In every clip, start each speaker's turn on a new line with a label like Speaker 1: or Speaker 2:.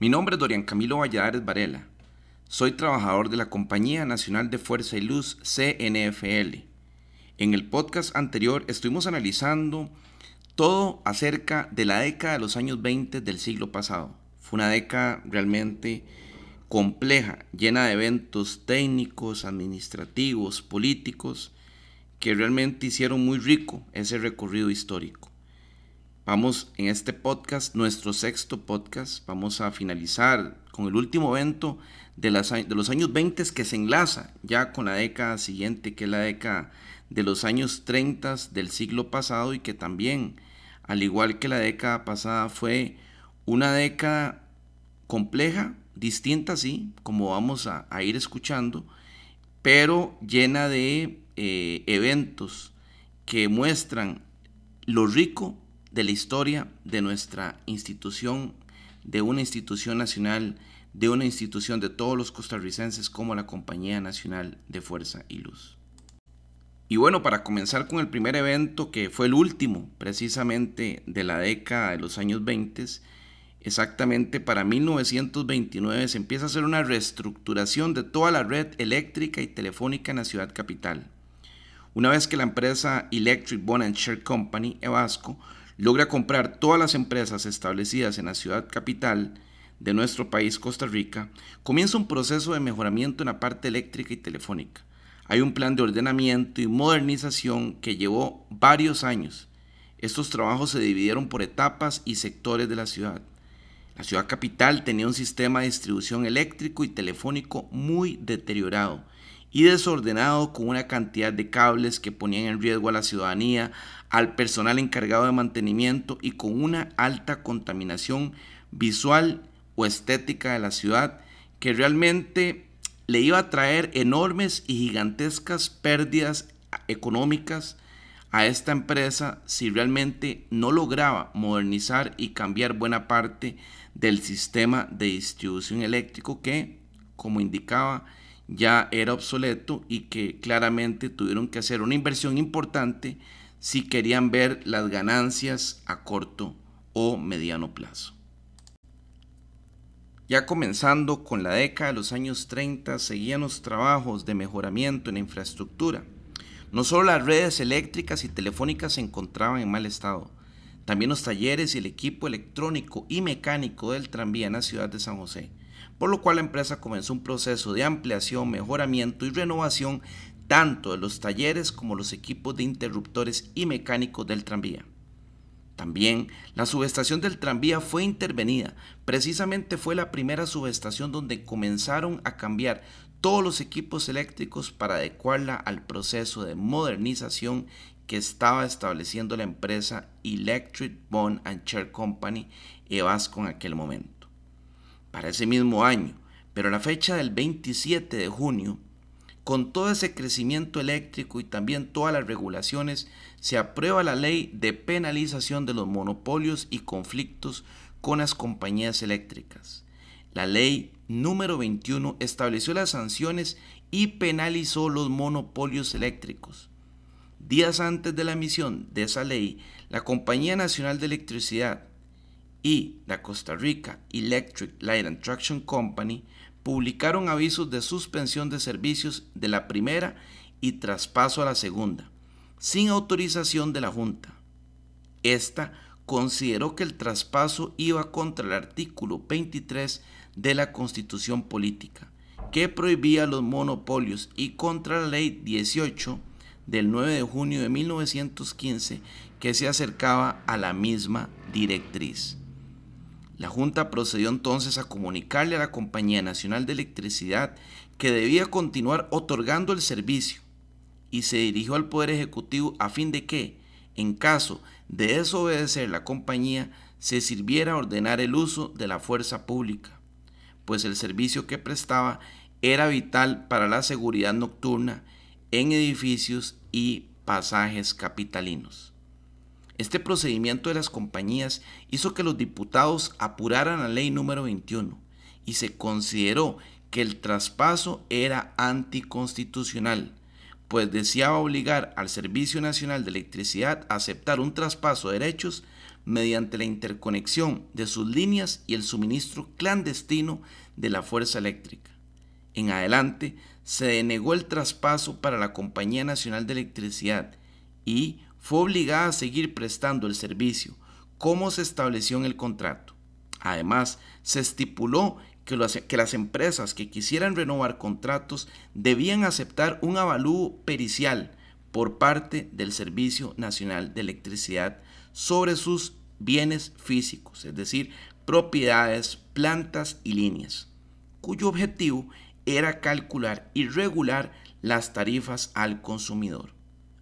Speaker 1: Mi nombre es Dorian Camilo Valladares Varela. Soy trabajador de la Compañía Nacional de Fuerza y Luz CNFL. En el podcast anterior estuvimos analizando todo acerca de la década de los años 20 del siglo pasado. Fue una década realmente compleja, llena de eventos técnicos, administrativos, políticos, que realmente hicieron muy rico ese recorrido histórico. Vamos en este podcast, nuestro sexto podcast, vamos a finalizar con el último evento de, de los años 20 que se enlaza ya con la década siguiente, que es la década de los años 30 del siglo pasado y que también, al igual que la década pasada, fue una década compleja, distinta, sí, como vamos a, ir escuchando, pero llena de eh, eventos que muestran lo rico de la historia de nuestra institución, de una institución nacional, de una institución de todos los costarricenses como la Compañía Nacional de Fuerza y Luz. Y bueno, para comenzar con el primer evento, que fue el último precisamente de la década de los años 20, exactamente para 1929 se empieza a hacer una reestructuración de toda la red eléctrica y telefónica en la ciudad capital. Una vez que la empresa Electric Bond and Share Company, EVASCO, logra comprar todas las empresas establecidas en la ciudad capital de nuestro país, Costa Rica, comienza un proceso de mejoramiento en la parte eléctrica y telefónica. Hay un plan de ordenamiento y modernización que llevó varios años. Estos trabajos se dividieron por etapas y sectores de la ciudad. La ciudad capital tenía un sistema de distribución eléctrico y telefónico muy deteriorado y desordenado con una cantidad de cables que ponían en riesgo a la ciudadanía, al personal encargado de mantenimiento y con una alta contaminación visual o estética de la ciudad que realmente le iba a traer enormes y gigantescas pérdidas económicas a esta empresa si realmente no lograba modernizar y cambiar buena parte del sistema de distribución eléctrico que, como indicaba, ya era obsoleto y que claramente tuvieron que hacer una inversión importante si querían ver las ganancias a corto o mediano plazo. Ya comenzando con la década de los años 30, seguían los trabajos de mejoramiento en la infraestructura. No solo las redes eléctricas y telefónicas se encontraban en mal estado, también los talleres y el equipo electrónico y mecánico del tranvía en la ciudad de San José por lo cual la empresa comenzó un proceso de ampliación, mejoramiento y renovación tanto de los talleres como los equipos de interruptores y mecánicos del tranvía. También la subestación del tranvía fue intervenida. Precisamente fue la primera subestación donde comenzaron a cambiar todos los equipos eléctricos para adecuarla al proceso de modernización que estaba estableciendo la empresa Electric Bond and Chair Company EVASCO en aquel momento para ese mismo año, pero la fecha del 27 de junio, con todo ese crecimiento eléctrico y también todas las regulaciones, se aprueba la ley de penalización de los monopolios y conflictos con las compañías eléctricas. La ley número 21 estableció las sanciones y penalizó los monopolios eléctricos. Días antes de la emisión de esa ley, la Compañía Nacional de Electricidad y la Costa Rica Electric Light and Traction Company publicaron avisos de suspensión de servicios de la primera y traspaso a la segunda, sin autorización de la Junta. Esta consideró que el traspaso iba contra el artículo 23 de la Constitución Política, que prohibía los monopolios, y contra la Ley 18 del 9 de junio de 1915, que se acercaba a la misma directriz. La Junta procedió entonces a comunicarle a la Compañía Nacional de Electricidad que debía continuar otorgando el servicio y se dirigió al Poder Ejecutivo a fin de que, en caso de desobedecer la compañía, se sirviera a ordenar el uso de la fuerza pública, pues el servicio que prestaba era vital para la seguridad nocturna en edificios y pasajes capitalinos. Este procedimiento de las compañías hizo que los diputados apuraran la ley número 21 y se consideró que el traspaso era anticonstitucional, pues deseaba obligar al Servicio Nacional de Electricidad a aceptar un traspaso de derechos mediante la interconexión de sus líneas y el suministro clandestino de la fuerza eléctrica. En adelante, se denegó el traspaso para la Compañía Nacional de Electricidad y fue obligada a seguir prestando el servicio, como se estableció en el contrato. Además, se estipuló que, las empresas que quisieran renovar contratos debían aceptar un avalúo pericial por parte del Servicio Nacional de Electricidad sobre sus bienes físicos, es decir, propiedades, plantas y líneas, cuyo objetivo era calcular y regular las tarifas al consumidor.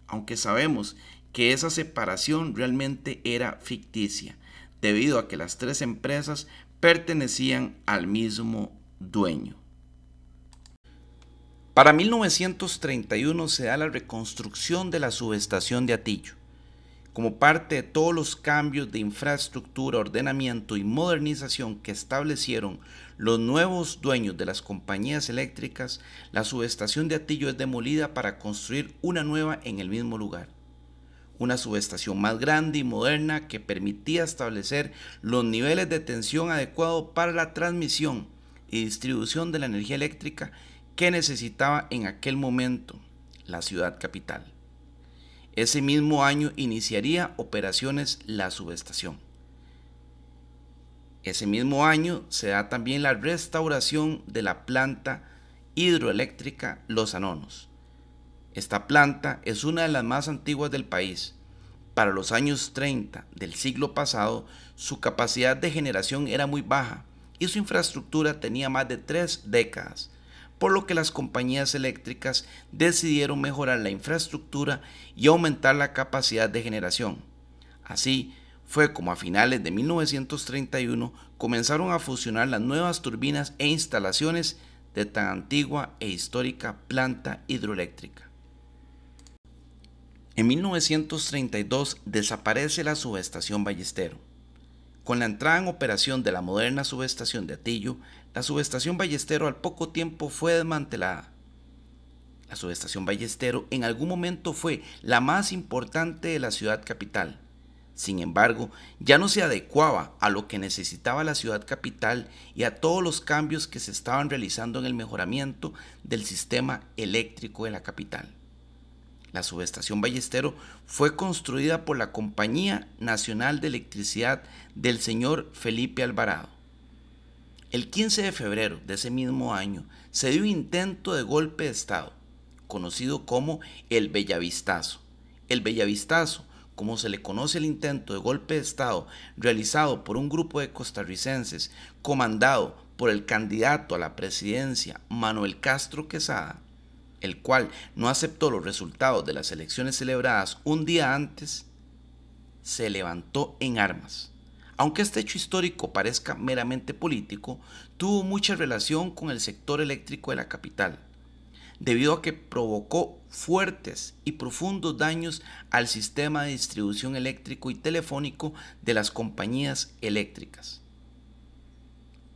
Speaker 1: Aunque sabemos que esa separación realmente era ficticia, debido a que las tres empresas pertenecían al mismo dueño. Para 1931 se da la reconstrucción de la subestación de Atillo. Como parte de todos los cambios de infraestructura, ordenamiento y modernización que establecieron los nuevos dueños de las compañías eléctricas, la subestación de Atillo es demolida para construir una nueva en el mismo lugar una subestación más grande y moderna que permitía establecer los niveles de tensión adecuados para la transmisión y distribución de la energía eléctrica que necesitaba en aquel momento la ciudad capital. Ese mismo año iniciaría operaciones la subestación. Ese mismo año se da también la restauración de la planta hidroeléctrica Los Anonos esta planta es una de las más antiguas del país. Para los años 30 del siglo pasado, su capacidad de generación era muy baja y su infraestructura tenía más de tres décadas, por lo que las compañías eléctricas decidieron mejorar la infraestructura y aumentar la capacidad de generación. Así, fue como a finales de 1931 comenzaron a fusionar las nuevas turbinas e instalaciones de tan antigua e histórica planta hidroeléctrica. En 1932 desaparece la subestación Ballestero. Con la entrada en operación de la moderna subestación de Atillo, la subestación Ballestero al poco tiempo fue desmantelada. La subestación Ballestero en algún momento fue la más importante de la ciudad capital. Sin embargo, ya no se adecuaba a lo que necesitaba la ciudad capital y a todos los cambios que se estaban realizando en el mejoramiento del sistema eléctrico de la capital. La subestación Ballestero fue construida por la Compañía Nacional de Electricidad del señor Felipe Alvarado. El 15 de febrero de ese mismo año se dio un intento de golpe de Estado, conocido como el Bellavistazo. El Bellavistazo, como se le conoce el intento de golpe de Estado realizado por un grupo de costarricenses comandado por el candidato a la presidencia Manuel Castro Quesada, el cual no aceptó los resultados de las elecciones celebradas un día antes, se levantó en armas. Aunque este hecho histórico parezca meramente político, tuvo mucha relación con el sector eléctrico de la capital, debido a que provocó fuertes y profundos daños al sistema de distribución eléctrico y telefónico de las compañías eléctricas.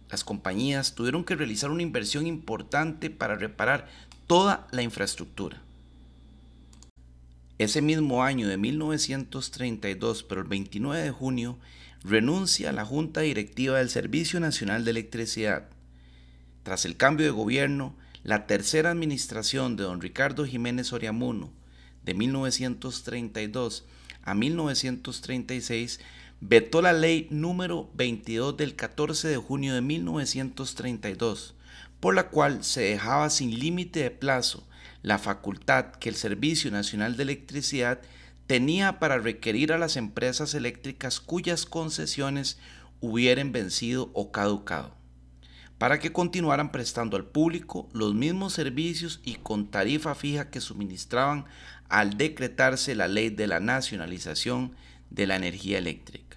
Speaker 1: Las compañías tuvieron que realizar una inversión importante para reparar toda la infraestructura. Ese mismo año de 1932, pero el 29 de junio, renuncia a la Junta Directiva del Servicio Nacional de Electricidad. Tras el cambio de gobierno, la tercera administración de don Ricardo Jiménez Oriamuno, de 1932 a 1936, vetó la ley número 22 del 14 de junio de 1932, por la cual se dejaba sin límite de plazo la facultad que el Servicio Nacional de Electricidad tenía para requerir a las empresas eléctricas cuyas concesiones hubieran vencido o caducado, para que continuaran prestando al público los mismos servicios y con tarifa fija que suministraban al decretarse la ley de la nacionalización de la energía eléctrica.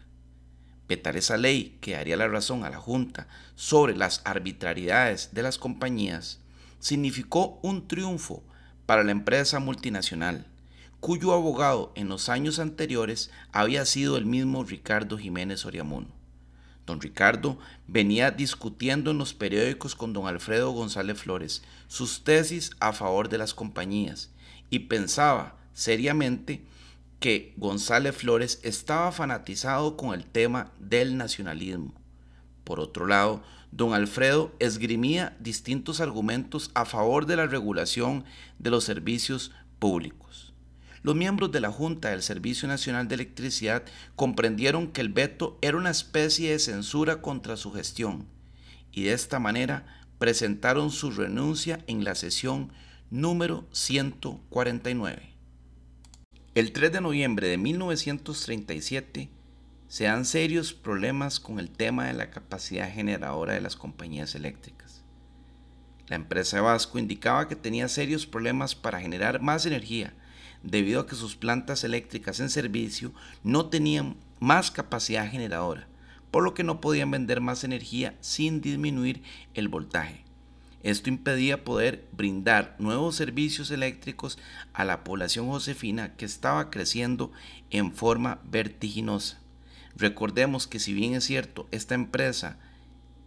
Speaker 1: Vetar esa ley que daría la razón a la Junta sobre las arbitrariedades de las compañías significó un triunfo para la empresa multinacional, cuyo abogado en los años anteriores había sido el mismo Ricardo Jiménez Oriamuno. Don Ricardo venía discutiendo en los periódicos con don Alfredo González Flores sus tesis a favor de las compañías y pensaba seriamente que González Flores estaba fanatizado con el tema del nacionalismo. Por otro lado, don Alfredo esgrimía distintos argumentos a favor de la regulación de los servicios públicos. Los miembros de la Junta del Servicio Nacional de Electricidad comprendieron que el veto era una especie de censura contra su gestión y de esta manera presentaron su renuncia en la sesión número 149. El 3 de noviembre de 1937 se dan serios problemas con el tema de la capacidad generadora de las compañías eléctricas. La empresa Vasco indicaba que tenía serios problemas para generar más energía debido a que sus plantas eléctricas en servicio no tenían más capacidad generadora, por lo que no podían vender más energía sin disminuir el voltaje. Esto impedía poder brindar nuevos servicios eléctricos a la población josefina que estaba creciendo en forma vertiginosa. Recordemos que si bien es cierto, esta empresa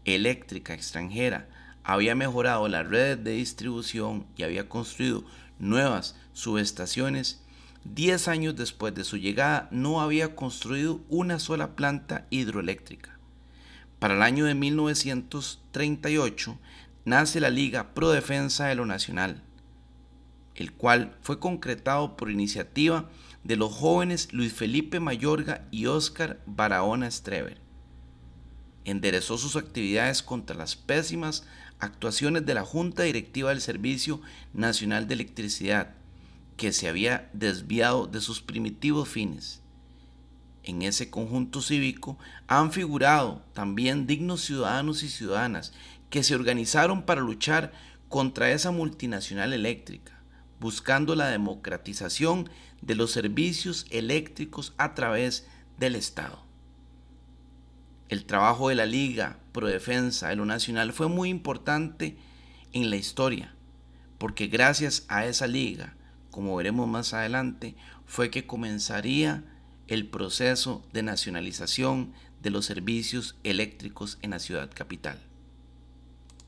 Speaker 1: eléctrica extranjera había mejorado las redes de distribución y había construido nuevas subestaciones, 10 años después de su llegada no había construido una sola planta hidroeléctrica. Para el año de 1938 nace la Liga Pro Defensa de lo Nacional, el cual fue concretado por iniciativa de los jóvenes Luis Felipe Mayorga y Óscar Barahona Strever. Enderezó sus actividades contra las pésimas actuaciones de la Junta Directiva del Servicio Nacional de Electricidad, que se había desviado de sus primitivos fines. En ese conjunto cívico han figurado también dignos ciudadanos y ciudadanas que se organizaron para luchar contra esa multinacional eléctrica, buscando la democratización de los servicios eléctricos a través del Estado. El trabajo de la Liga Pro Defensa de lo Nacional fue muy importante en la historia, porque gracias a esa liga, como veremos más adelante, fue que comenzaría el proceso de nacionalización de los servicios eléctricos en la ciudad capital.